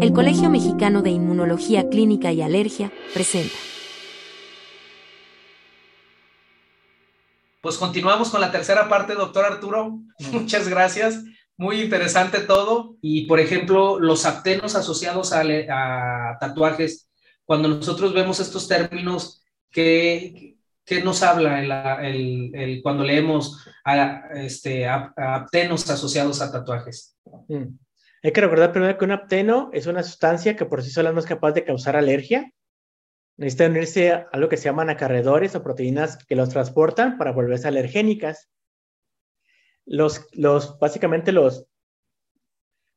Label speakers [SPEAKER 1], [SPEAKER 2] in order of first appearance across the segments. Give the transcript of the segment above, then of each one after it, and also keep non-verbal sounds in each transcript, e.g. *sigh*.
[SPEAKER 1] El Colegio Mexicano de Inmunología Clínica y Alergia presenta.
[SPEAKER 2] Pues continuamos con la tercera parte, doctor Arturo. Muchas gracias. Muy interesante todo. Y, por ejemplo, los aptenos asociados a, tatuajes, cuando nosotros vemos estos términos, ¿qué, nos habla el, cuando leemos a, este, aptenos asociados a tatuajes?
[SPEAKER 3] Mm. Hay que recordar primero que un apteno es una sustancia que por sí sola no es capaz de causar alergia. Necesita unirse a algo que se llaman acarredores o proteínas que los transportan para volverse alergénicas. Los, los, básicamente los,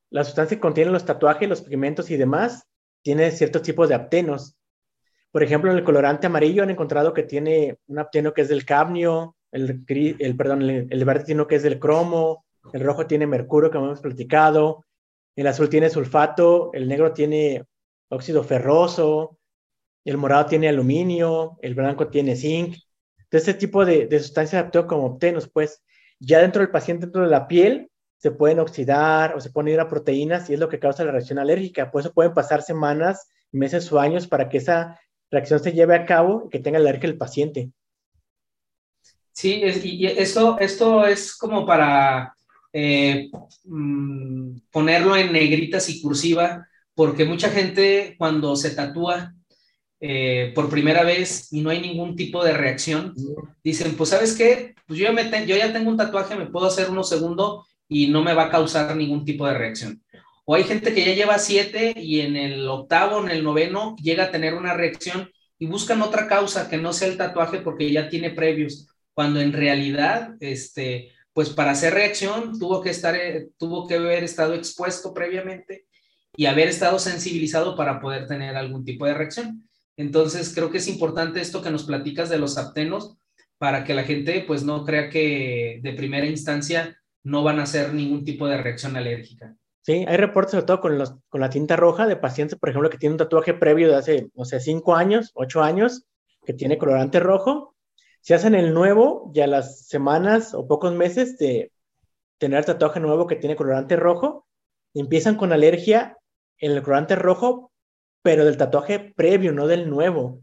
[SPEAKER 3] la sustancia que contiene los tatuajes, los pigmentos y demás, tiene ciertos tipos de aptenos. Por ejemplo, en el colorante amarillo han encontrado que tiene un apteno que es del cadmio, el, el, perdón, el, el verde tiene que es del cromo, el rojo tiene mercurio, que hemos platicado, el azul tiene sulfato, el negro tiene óxido ferroso, el morado tiene aluminio, el blanco tiene zinc. Entonces, este tipo de, de sustancias actúan como obtenos, pues ya dentro del paciente, dentro de la piel, se pueden oxidar o se pueden ir a proteínas y es lo que causa la reacción alérgica. Por eso pueden pasar semanas, meses o años para que esa reacción se lleve a cabo y que tenga alergia el paciente.
[SPEAKER 2] Sí, y esto, esto es como para eh, mm, ponerlo en negritas y cursiva, porque mucha gente cuando se tatúa eh, por primera vez y no hay ningún tipo de reacción, dicen, pues sabes qué, pues yo yo ya tengo un tatuaje, me puedo hacer uno segundo y no me va a causar ningún tipo de reacción. O hay gente que ya lleva siete y en el octavo, en el noveno, llega a tener una reacción y buscan otra causa que no sea el tatuaje porque ya tiene previos, cuando en realidad, este, pues para hacer reacción tuvo que estar, eh, tuvo que haber estado expuesto previamente y haber estado sensibilizado para poder tener algún tipo de reacción. Entonces, creo que es importante esto que nos platicas de los aptenos para que la gente pues no crea que de primera instancia no van a hacer ningún tipo de reacción alérgica.
[SPEAKER 3] Sí, hay reportes sobre todo con, los, con la tinta roja de pacientes, por ejemplo, que tienen un tatuaje previo de hace, no sé, cinco años, ocho años, que tiene colorante rojo si hacen el nuevo, ya las semanas o pocos meses de tener tatuaje nuevo que tiene colorante rojo, empiezan con alergia en el colorante rojo, pero del tatuaje previo, no del nuevo.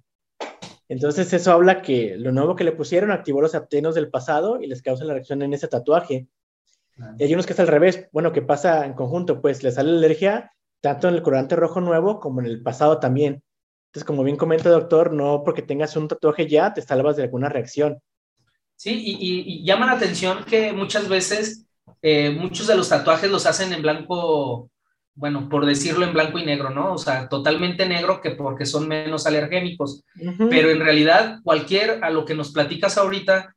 [SPEAKER 3] Entonces eso habla que lo nuevo que le pusieron activó los aptenos del pasado y les causa la reacción en ese tatuaje. Y hay unos que es al revés, bueno, que pasa en conjunto, pues les sale alergia tanto en el colorante rojo nuevo como en el pasado también. Entonces, como bien comenta el doctor, no porque tengas un tatuaje ya te salvas de alguna reacción.
[SPEAKER 2] Sí, y, llama la atención que muchas veces eh, muchos de los tatuajes los hacen en blanco, bueno, por decirlo en blanco y negro, ¿no? O sea, totalmente negro que porque son menos alergénicos. Pero en realidad, cualquier, a lo que nos platicas ahorita,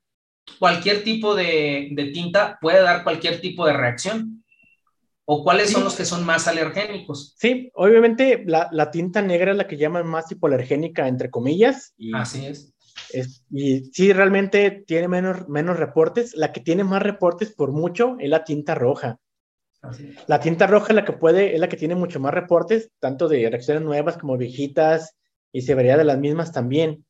[SPEAKER 2] cualquier tipo de, de tinta puede dar cualquier tipo de reacción. ¿O cuáles son los que son más alergénicos?
[SPEAKER 3] Sí, obviamente la, tinta negra es la que llaman más hipoalergénica, entre comillas.
[SPEAKER 2] Y Así es.
[SPEAKER 3] Y sí, realmente tiene menos, menos reportes. La que tiene más reportes por mucho es la tinta roja. La tinta roja es la que puede, es la que tiene mucho más reportes, tanto de reacciones nuevas como viejitas y severidad de las mismas también.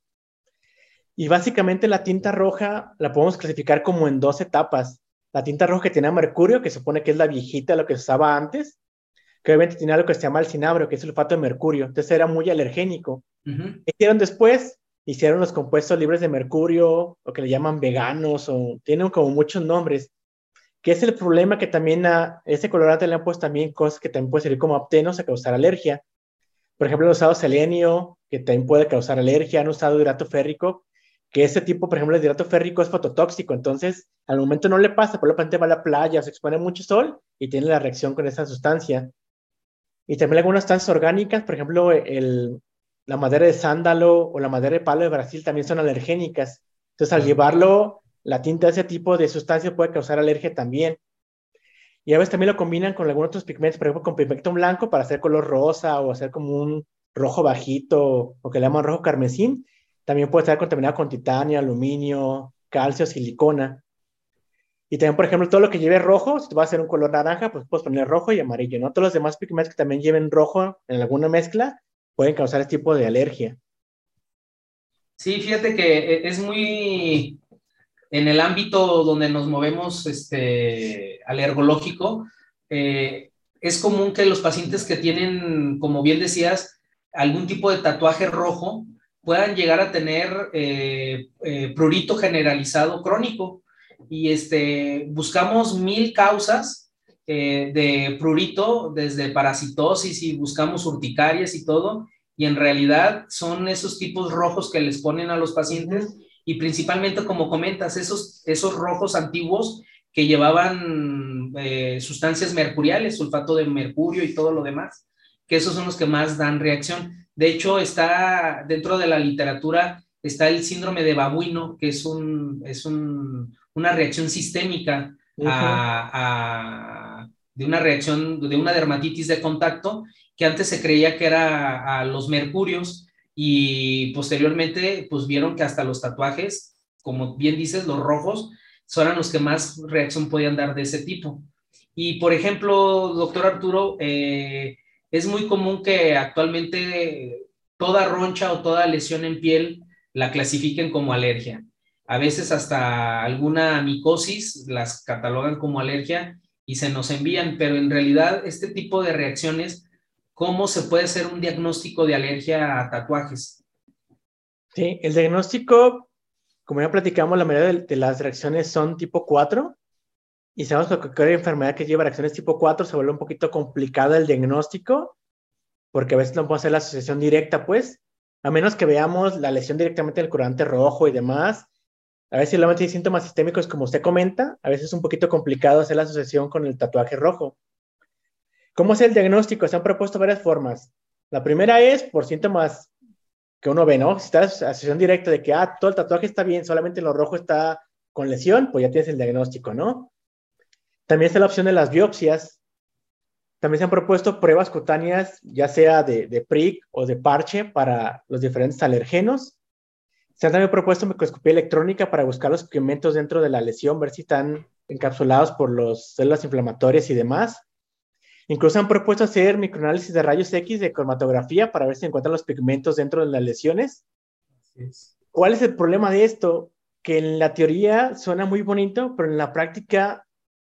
[SPEAKER 3] Y básicamente la tinta roja la podemos clasificar como en dos etapas la tinta roja que tenía mercurio, que supone que es la viejita, lo que se usaba antes, que obviamente tenía algo que se llama el cinabrio, que es el sulfato de mercurio, entonces era muy alergénico. hicieron después? Hicieron los compuestos libres de mercurio, o que le llaman veganos, o tienen como muchos nombres, que es el problema que también a ese colorante le han puesto también cosas que también pueden servir como aptenos a causar alergia. Por ejemplo, han usado selenio, que también puede causar alergia, han usado hidrato férrico, que ese tipo, por ejemplo, el hidrato férrico es fototóxico, entonces al momento no le pasa, por lo tanto va a la playa, se expone mucho sol y tiene la reacción con esa sustancia. Y también algunas sustancias orgánicas, por ejemplo, el, la madera de sándalo o la madera de palo de Brasil también son alergénicas. Entonces, al llevarlo, la tinta de ese tipo de sustancia puede causar alergia también. Y a veces también lo combinan con algunos otros pigmentos, por ejemplo, con pigmento blanco para hacer color rosa o hacer como un rojo bajito o que le llaman rojo carmesín también puede estar contaminado con titanio, aluminio, calcio, silicona. Y también, por ejemplo, todo lo que lleve rojo, si tú vas a hacer un color naranja, pues puedes poner rojo y amarillo, ¿no? Todos los demás pigmentos que también lleven rojo en alguna mezcla pueden causar este tipo de alergia.
[SPEAKER 2] Sí, fíjate que e, es muy en el ámbito donde nos movemos este, alergológico, eh, es común que los pacientes que tienen, como bien decías, algún tipo de tatuaje rojo puedan llegar a tener eh, eh, prurito generalizado crónico. Y este, buscamos mil causas eh, de prurito, desde parasitosis y buscamos urticarias y todo, y en realidad son esos tipos rojos que les ponen a los pacientes y principalmente, como comentas, esos, esos rojos antiguos que llevaban sustancias mercuriales, sulfato de mercurio y todo lo demás, que esos son los que más dan reacción. De hecho, está dentro de la literatura, está el síndrome de babuino, que es, un, es una reacción sistémica de una reacción, de una dermatitis de contacto, que antes se creía que era a los mercurios y posteriormente pues vieron que hasta los tatuajes, como bien dices, los rojos, son los que más reacción podían dar de ese tipo. Y por ejemplo, doctor Arturo, eh, es muy común que actualmente toda roncha o toda lesión en piel la clasifiquen como alergia. A veces hasta alguna micosis las catalogan como alergia y se nos envían, pero en realidad este tipo de reacciones, ¿cómo se puede hacer un diagnóstico de alergia a tatuajes?
[SPEAKER 3] Sí, el diagnóstico, como ya platicamos, la mayoría de, las reacciones son tipo 4 y sabemos que cualquier enfermedad que lleva reacciones tipo 4 se vuelve un poquito complicada el diagnóstico, porque a veces no podemos hacer la asociación directa, pues, a menos que veamos la lesión directamente del curante rojo y demás. A veces solamente hay síntomas sistémicos, como usted comenta, a veces es un poquito complicado hacer la asociación con el tatuaje rojo. ¿Cómo es el diagnóstico? Se han propuesto varias formas. La primera es por síntomas que uno ve, ¿no? Si está asociación directa de que, ah, todo el tatuaje está bien, solamente lo rojo está con lesión, pues ya tienes el diagnóstico, ¿no? También está la opción de las biopsias. También se han propuesto pruebas cutáneas, ya sea de, de PRIC o de parche para los diferentes alergenos. Se han también propuesto microscopía electrónica para buscar los pigmentos dentro de la lesión, ver si están encapsulados por las células inflamatorias y demás. Incluso han propuesto hacer microanálisis de rayos X de cromatografía para ver si encuentran los pigmentos dentro de las lesiones. ¿Cuál es el problema de esto? Que en la teoría suena muy bonito, pero en la práctica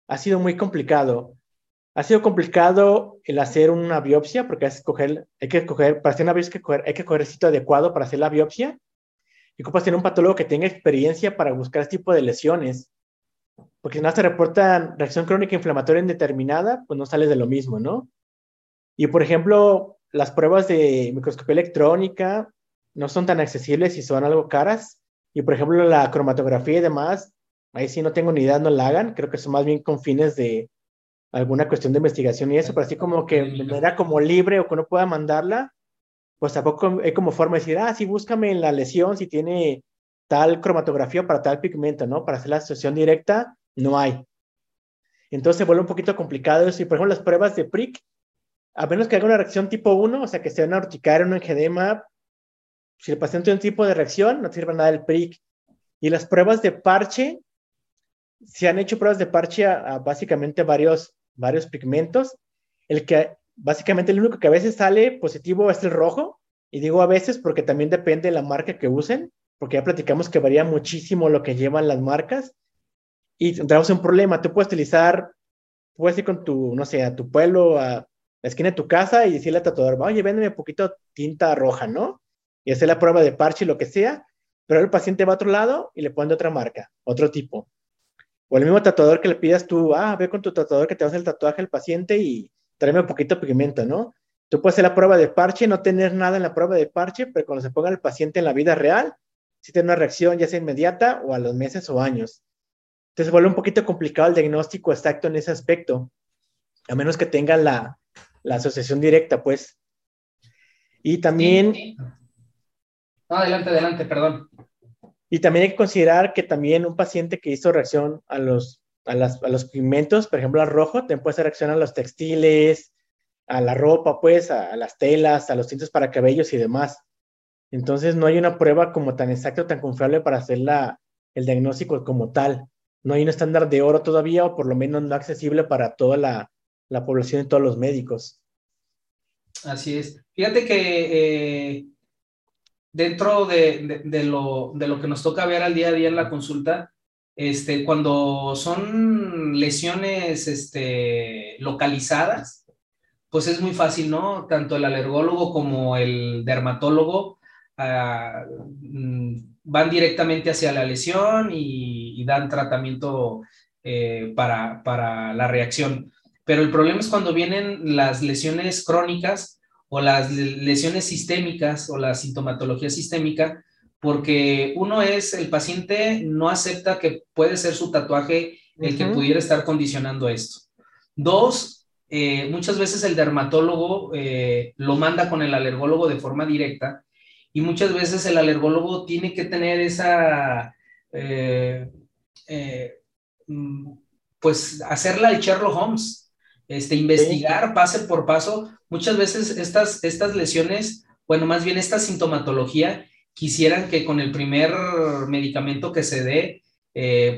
[SPEAKER 3] ha sido muy complicado. Ha sido complicado el hacer una biopsia porque hay que escoger, hay que escoger para hacer una biopsia hay que coger el sitio adecuado para hacer la biopsia. Y ocupas tener un patólogo que tenga experiencia para buscar este tipo de lesiones. Porque si no se reporta reacción crónica inflamatoria indeterminada, pues no sales de lo mismo, ¿no? Y por ejemplo, las pruebas de microscopía electrónica no son tan accesibles y son algo caras. Y por ejemplo, la cromatografía y demás Ahí sí no tengo ni idea, no la hagan. Creo que son más bien con fines de alguna cuestión de investigación y eso, pero así como que me da como libre o que no pueda mandarla, pues tampoco hay como forma de decir, ah, sí, búscame en la lesión si tiene tal cromatografía para tal pigmento, ¿no? Para hacer la asociación directa, no hay. Entonces se vuelve un poquito complicado eso. Y por ejemplo, las pruebas de PRIC, a menos que haga una reacción tipo 1, o sea, que sea una urticaria, un engedema, si el paciente tiene un tipo de reacción, no sirve nada el PRIC. Y las pruebas de parche, se han hecho pruebas de parche a, básicamente varios, varios pigmentos. El que básicamente el único que a veces sale positivo es el rojo. Y digo a veces porque también depende de la marca que usen, porque ya platicamos que varía muchísimo lo que llevan las marcas. Y tendremos un problema. Tú puedes utilizar, puedes ir con tu, no sé, a tu pueblo, a la esquina de tu casa y decirle al tatuador, oye, véndeme un poquito tinta roja, ¿no? Y hacer la prueba de parche y lo que sea. Pero el paciente va a otro lado y le pone de otra marca, otro tipo. O el mismo tatuador que le pidas tú, ah, ve con tu tatuador que te vas el tatuaje al paciente y tráeme un poquito de pigmento, ¿no? Tú puedes hacer la prueba de parche, no tener nada en la prueba de parche, pero cuando se ponga el paciente en la vida real, sí tiene una reacción ya sea inmediata o a los meses o años. Entonces vuelve un poquito complicado el diagnóstico exacto en ese aspecto, a menos que tengan la, la asociación directa, pues. Y también...
[SPEAKER 2] Adelante, adelante, perdón.
[SPEAKER 3] Y también hay que considerar que también un paciente que hizo reacción a los, a, los pigmentos, por ejemplo, al rojo, también puede hacer reacción a los textiles, a la ropa, pues, a, las telas, a los tintes para cabellos y demás. Entonces, no hay una prueba como tan exacta o tan confiable para hacer la, el diagnóstico como tal. No hay un estándar de oro todavía, o por lo menos no accesible para toda la, la población y todos los médicos.
[SPEAKER 2] Así es. Fíjate que eh, dentro de, lo, que nos toca ver al día a día en la consulta, este, cuando son lesiones este, localizadas, pues es muy fácil, ¿no? Tanto el alergólogo como el dermatólogo ah, mm, van directamente hacia la lesión y, dan tratamiento eh, para, para la reacción. Pero el problema es cuando vienen las lesiones crónicas o las lesiones sistémicas o la sintomatología sistémica, porque uno es, el paciente no acepta que puede ser su tatuaje el que pudiera estar condicionando esto. Dos, eh, muchas veces el dermatólogo eh, lo manda con el alergólogo de forma directa y muchas veces el alergólogo tiene que tener esa, eh, mm, pues hacerla de Sherlock Holmes, este, investigar paso por paso. Muchas veces estas, estas lesiones, bueno, más bien esta sintomatología, quisieran que con el primer medicamento que se dé,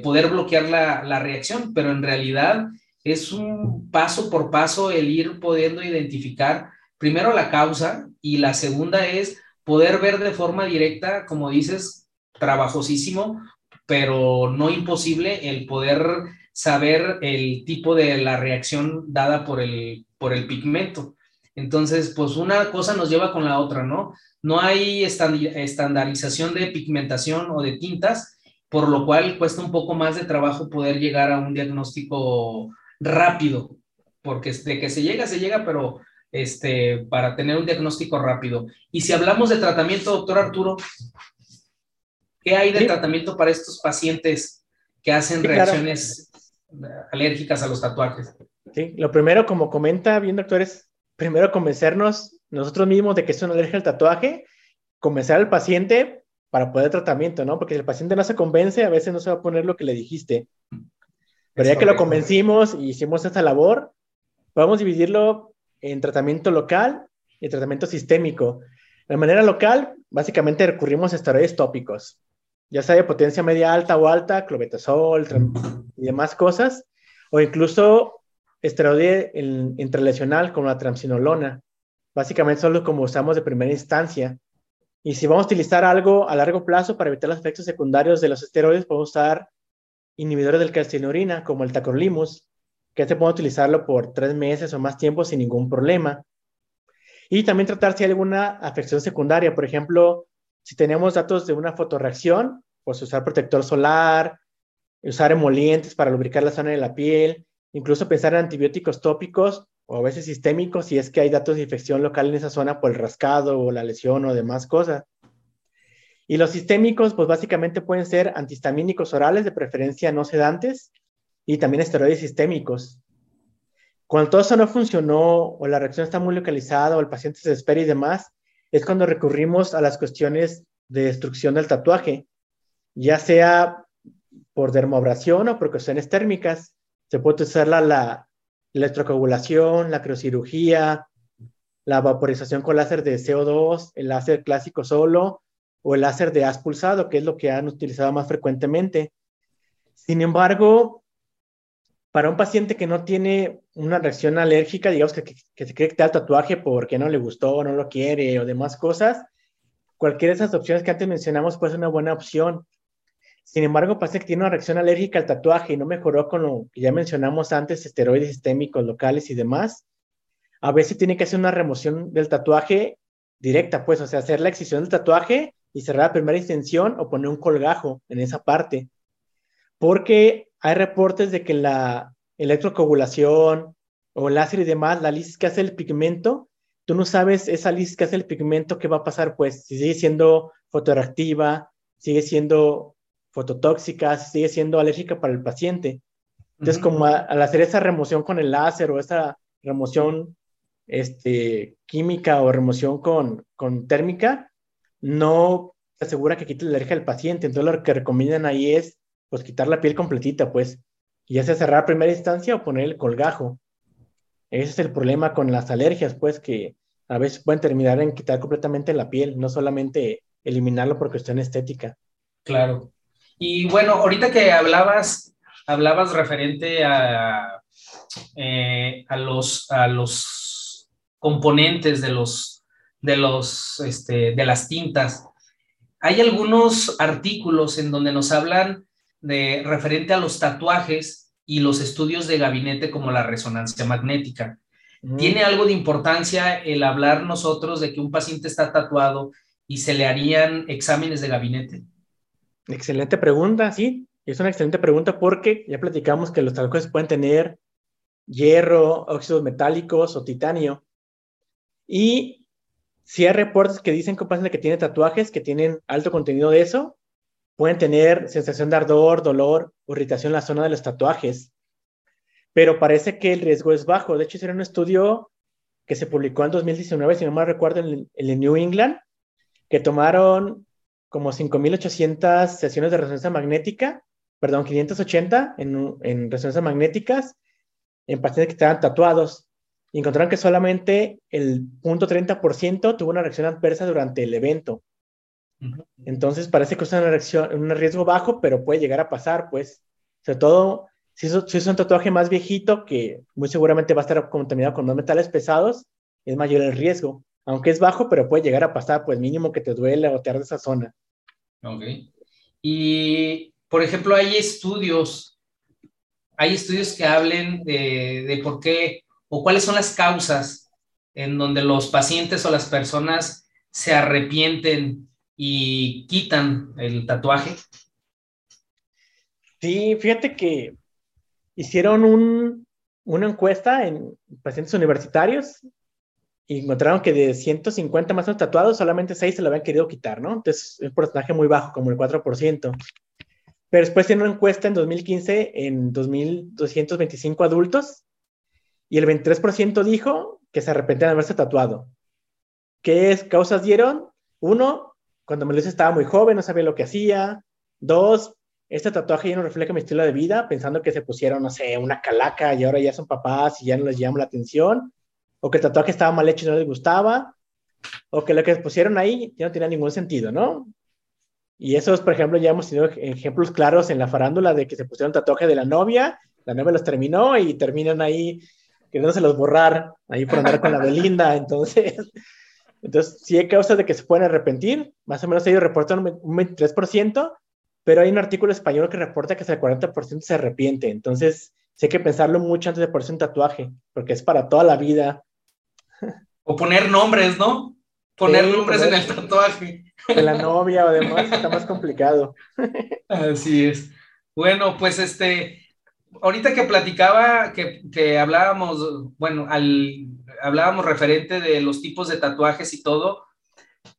[SPEAKER 2] poder bloquear la, la reacción, pero en realidad es un paso por paso el ir pudiendo identificar primero la causa y la segunda es poder ver de forma directa, como dices, trabajosísimo, pero no imposible el poder saber el tipo de la reacción dada por el, por el pigmento. Entonces, pues una cosa nos lleva con la otra, ¿no? No hay estandarización de pigmentación o de tintas, por lo cual cuesta un poco más de trabajo poder llegar a un diagnóstico rápido, porque de que se llega, se llega, pero este, para tener un diagnóstico rápido. Y si hablamos de tratamiento, doctor Arturo, ¿qué hay de tratamiento para estos pacientes que hacen reacciones alérgicas a los tatuajes?
[SPEAKER 3] Sí, lo primero, como comenta bien, doctor, es primero convencernos nosotros mismos de que es una alergia al tatuaje, convencer al paciente para poder tratamiento, ¿no? Porque si el paciente no se convence, a veces no se va a poner lo que le dijiste. Pero ya que lo convencimos y hicimos esta labor, podemos dividirlo en tratamiento local y tratamiento sistémico. De manera local, básicamente recurrimos a esteroides tópicos, ya sea de potencia media alta o alta, clobetasol y demás cosas, o incluso esteroide intralesional como la tramsinolona. Básicamente son los como usamos de primera instancia. Y si vamos a utilizar algo a largo plazo para evitar los efectos secundarios de los esteroides, podemos usar inhibidores del calcinorina, como el tacrolimus, que se puede utilizarlo por tres meses o más tiempo sin ningún problema. Y también tratar si hay alguna afección secundaria, por ejemplo, si tenemos datos de una fotoreacción, pues usar protector solar, usar emolientes para lubricar la zona de la piel, incluso pensar en antibióticos tópicos o a veces sistémicos si es que hay datos de infección local en esa zona por el rascado o la lesión o demás cosas. Y los sistémicos, pues básicamente pueden ser antihistamínicos orales, de preferencia no sedantes, y también esteroides sistémicos. Cuando todo eso no funcionó o la reacción está muy localizada o el paciente se espera y demás, es cuando recurrimos a las cuestiones de destrucción del tatuaje, ya sea por dermoabrasión o por cuestiones térmicas. Se puede usar la, la electrocoagulación, la criocirugía, la vaporización con láser de CO2, el láser clásico solo o el láser de haz pulsado, que es lo que han utilizado más frecuentemente. Sin embargo, para un paciente que no tiene una reacción alérgica, digamos que, que, se cree que el tatuaje porque no le gustó, no lo quiere o demás cosas, cualquiera de esas opciones que antes mencionamos puede ser una buena opción. Sin embargo, paciente que tiene una reacción alérgica al tatuaje y no mejoró con lo que ya mencionamos antes, esteroides sistémicos locales y demás, a veces tiene que hacer una remoción del tatuaje directa, pues, o sea, hacer la excisión del tatuaje y cerrar la primera extensión o poner un colgajo en esa parte. Porque hay reportes de que la electrocoagulación o láser y demás, la lisis que hace el pigmento, tú no sabes esa lisis que hace el pigmento qué va a pasar, pues si sigue siendo fotoreactiva, sigue siendo fototóxica, sigue siendo alérgica para el paciente. Entonces, como al hacer esa remoción con el láser o esa remoción este, química o remoción con, con térmica, no se asegura que quite la alergia al paciente. Entonces lo que recomiendan ahí es pues quitar la piel completita, pues, y ya sea cerrar a primera instancia o poner el colgajo. Ese es el problema con las alergias, pues, que a veces pueden terminar en quitar completamente la piel, no solamente eliminarlo por cuestión estética.
[SPEAKER 2] Claro. Y bueno, ahorita que hablabas, hablabas referente a, eh, a, los, a los componentes de los de, los, este, de las tintas. Hay algunos artículos en donde nos hablan de referente a los tatuajes y los estudios de gabinete como la resonancia magnética. ¿Tiene algo de importancia el hablar nosotros de que un paciente está tatuado y se le harían exámenes de gabinete?
[SPEAKER 3] Excelente pregunta, sí. Es una excelente pregunta porque ya platicamos que los tatuajes pueden tener hierro, óxidos metálicos o titanio. Y si hay reportes que dicen que un paciente que tiene tatuajes que tienen alto contenido de eso, pueden tener sensación de ardor, dolor o irritación en la zona de los tatuajes pero parece que el riesgo es bajo. De hecho, hicieron un estudio que se publicó en 2019, si no mal recuerdo, en, el New England, que tomaron como 5.800 sesiones de resonancia magnética, perdón, 580 en, en resonancias magnéticas en pacientes que estaban tatuados y encontraron que solamente el 0.30% tuvo una reacción adversa durante el evento. Entonces parece que es una reacción, un riesgo bajo, pero puede llegar a pasar, pues, sobre todo si es, un tatuaje más viejito, que muy seguramente va a estar contaminado con más metales pesados, es mayor el riesgo. Aunque es bajo, pero puede llegar a pasar, pues mínimo que te duele o te arde esa zona.
[SPEAKER 2] Ok. Y, por ejemplo, hay estudios, hay estudios que hablen de, de por qué o cuáles son las causas en donde los pacientes o las personas se arrepienten y quitan el tatuaje.
[SPEAKER 3] Sí, fíjate que hicieron una encuesta en pacientes universitarios y encontraron que de 150 más tatuados, solamente 6 se lo habían querido quitar, ¿no? Entonces, es un porcentaje muy bajo, como el 4%. Pero después hicieron una encuesta en 2015 en 2.225 adultos y el 23% dijo que se arrepentían de haberse tatuado. ¿Qué causas dieron? Uno, cuando Melissa estaba muy joven, no sabía lo que hacía. Dos, este tatuaje ya no refleja mi estilo de vida, pensando que se pusieron, no sé, una calaca y ahora ya son papás y ya no les llama la atención, o que el tatuaje estaba mal hecho y no les gustaba, o que lo que pusieron ahí ya no tenía ningún sentido, ¿no? Y esos, por ejemplo, ya hemos tenido ejemplos claros en la farándula de que se pusieron tatuaje de la novia, la novia los terminó y terminan ahí queriéndose los borrar, ahí por andar con la Belinda, *laughs* entonces... Entonces, sí hay causas de que se pueden arrepentir, más o menos ellos reportan un 23%, pero hay un artículo español que reporta que hasta el 40% se arrepiente. Entonces, sí hay que pensarlo mucho antes de ponerse un tatuaje, porque es para toda la vida.
[SPEAKER 2] O poner nombres, ¿no? Poner nombres en el tatuaje.
[SPEAKER 3] De la novia o demás, está más complicado. *laughs*
[SPEAKER 2] Así es. Bueno, pues este, ahorita que platicaba, que, que hablábamos, bueno, al, hablábamos referente de los tipos de tatuajes y todo,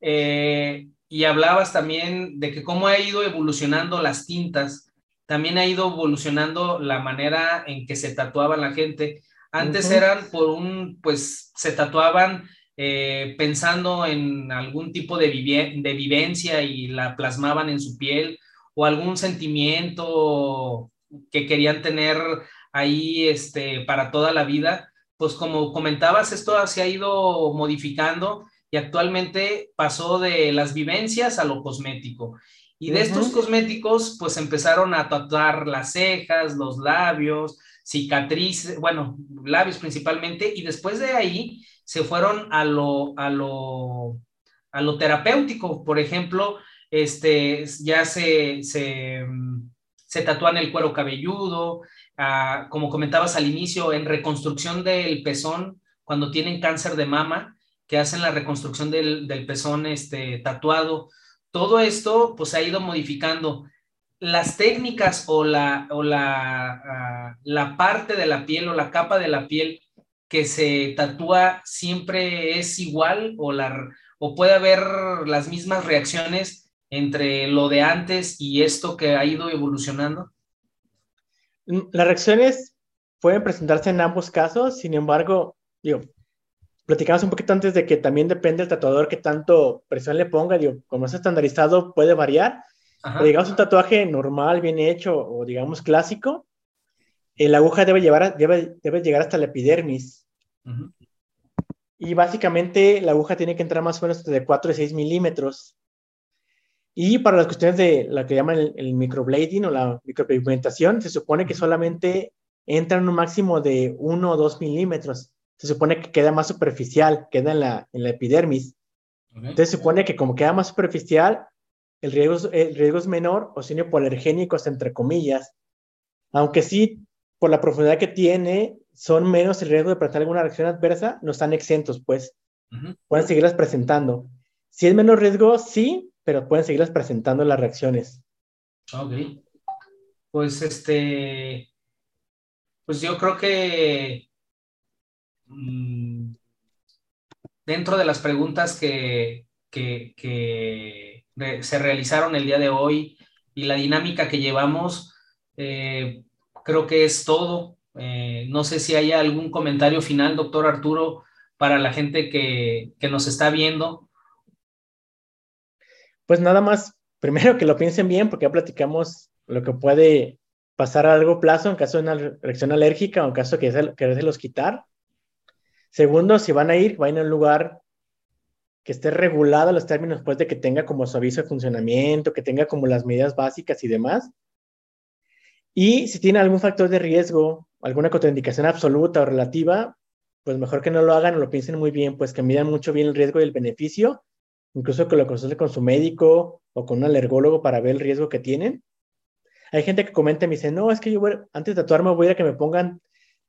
[SPEAKER 2] eh, y hablabas también de que cómo ha ido evolucionando las tintas, también ha ido evolucionando la manera en que se tatuaba la gente. Antes eran por un, pues se tatuaban eh, pensando en algún tipo de, de vivencia y la plasmaban en su piel o algún sentimiento que querían tener ahí este, para toda la vida. Pues como comentabas, esto se ha ido modificando y actualmente pasó de las vivencias a lo cosmético. Y de estos cosméticos, pues empezaron a tatuar las cejas, los labios, cicatrices, bueno, labios principalmente, y después de ahí se fueron a lo, a lo, a lo terapéutico. Por ejemplo, este, ya se, se, se tatúan el cuero cabelludo, ah, como comentabas al inicio, en reconstrucción del pezón, cuando tienen cáncer de mama, que hacen la reconstrucción del, pezón este, tatuado. Todo esto pues ha ido modificando. Las técnicas o, la, o la, ah, la parte de la piel o la capa de la piel que se tatúa siempre es igual o, la, o puede haber las mismas reacciones entre lo de antes y esto que ha ido evolucionando?
[SPEAKER 3] Las reacciones pueden presentarse en ambos casos, sin embargo, digo, platicamos un poquito antes de que también depende del tatuador que tanto presión le ponga, digo, como es estandarizado puede variar, digamos un tatuaje normal, bien hecho o digamos clásico, eh, la aguja debe, llevar, debe, debe llegar hasta la epidermis. Y básicamente la aguja tiene que entrar más o menos de 4 a 6 milímetros. Y para las cuestiones de lo que llaman el, el microblading o la micropigmentación, se supone que solamente entran un máximo de 1 o 2 milímetros se supone que queda más superficial, queda en la, en la epidermis. Entonces se supone que como queda más superficial, el riesgo, el riesgo es menor o sin hipoalergénicos, entre comillas. Aunque sí, por la profundidad que tiene, son menos el riesgo de presentar alguna reacción adversa, no están exentos, pues. Pueden seguirlas presentando. Si es menos riesgo, sí, pero pueden seguirlas presentando las reacciones.
[SPEAKER 2] Ok. Pues este, pues yo creo que mm, dentro de las preguntas que, se realizaron el día de hoy y la dinámica que llevamos, eh, creo que es todo. Eh, no sé si hay algún comentario final, doctor Arturo, para la gente que, que nos está viendo.
[SPEAKER 3] Pues nada más, *laughs* primero que lo piensen bien, porque ya platicamos lo que puede pasar a largo plazo en caso de una reacción alérgica o en caso de que los quitar. Segundo, si van a ir, vayan a un lugar que esté regulado los términos, pues de que tenga como su aviso de funcionamiento, que tenga como las medidas básicas y demás. Y si tiene algún factor de riesgo, alguna contraindicación absoluta o relativa, pues mejor que no lo hagan o lo piensen muy bien, pues que midan mucho bien el riesgo y el beneficio, incluso que lo consulten con su médico o con un alergólogo para ver el riesgo que tienen. Hay gente que comenta y me dice, no, es que yo antes de tatuarme voy a que me pongan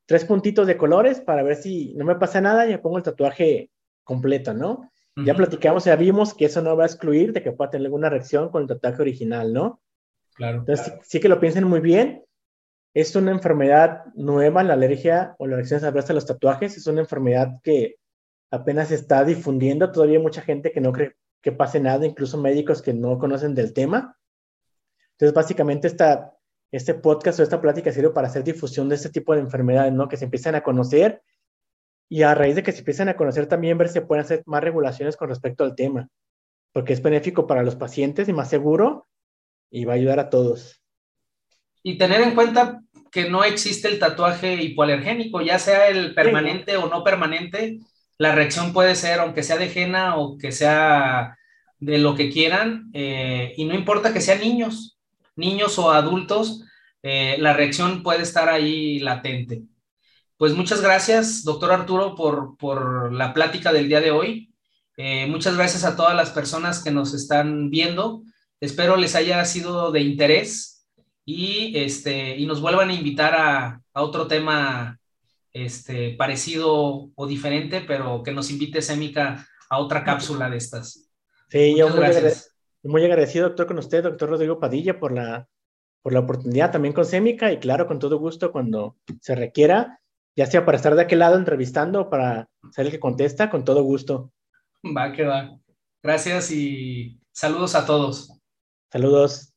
[SPEAKER 3] tres puntitos de colores para ver si no me pasa nada y me pongo el tatuaje completo, ¿no? Ya platicamos, ya vimos que eso no va a excluir de que pueda tener alguna reacción con el tatuaje original, ¿no?
[SPEAKER 2] Claro.
[SPEAKER 3] Entonces, Sí, que lo piensen muy bien. Es una enfermedad nueva, la alergia o la reacción adversa a los tatuajes. Es una enfermedad que apenas se está difundiendo. Todavía hay mucha gente que no cree que pase nada, incluso médicos que no conocen del tema. Entonces, básicamente, esta, este podcast o esta plática sirve para hacer difusión de este tipo de enfermedades, ¿no? Que se empiezan a conocer y a raíz de que se empiezan a conocer también ver si se pueden hacer más regulaciones con respecto al tema, porque es benéfico para los pacientes y más seguro y va a ayudar a todos.
[SPEAKER 2] Y tener en cuenta que no existe el tatuaje hipoalergénico, ya sea el permanente o no permanente, la reacción puede ser, aunque sea de henna o que sea de lo que quieran, eh, y no importa que sean niños, niños o adultos, eh, la reacción puede estar ahí latente. Pues muchas gracias, doctor Arturo, por, la plática del día de hoy. Eh, muchas gracias a todas las personas que nos están viendo. Espero les haya sido de interés y, este, y nos vuelvan a invitar a, otro tema este, parecido o diferente, pero que nos invite Sémica a otra cápsula de estas.
[SPEAKER 3] Sí, yo muy, muy agradecido, doctor, con usted, doctor Rodrigo Padilla, por la, por la oportunidad también con Sémica y claro, con todo gusto cuando se requiera, ya sea para estar de aquel lado entrevistando o para ser el que contesta, con todo gusto.
[SPEAKER 2] Va, que va. Gracias y saludos a todos.
[SPEAKER 3] Saludos.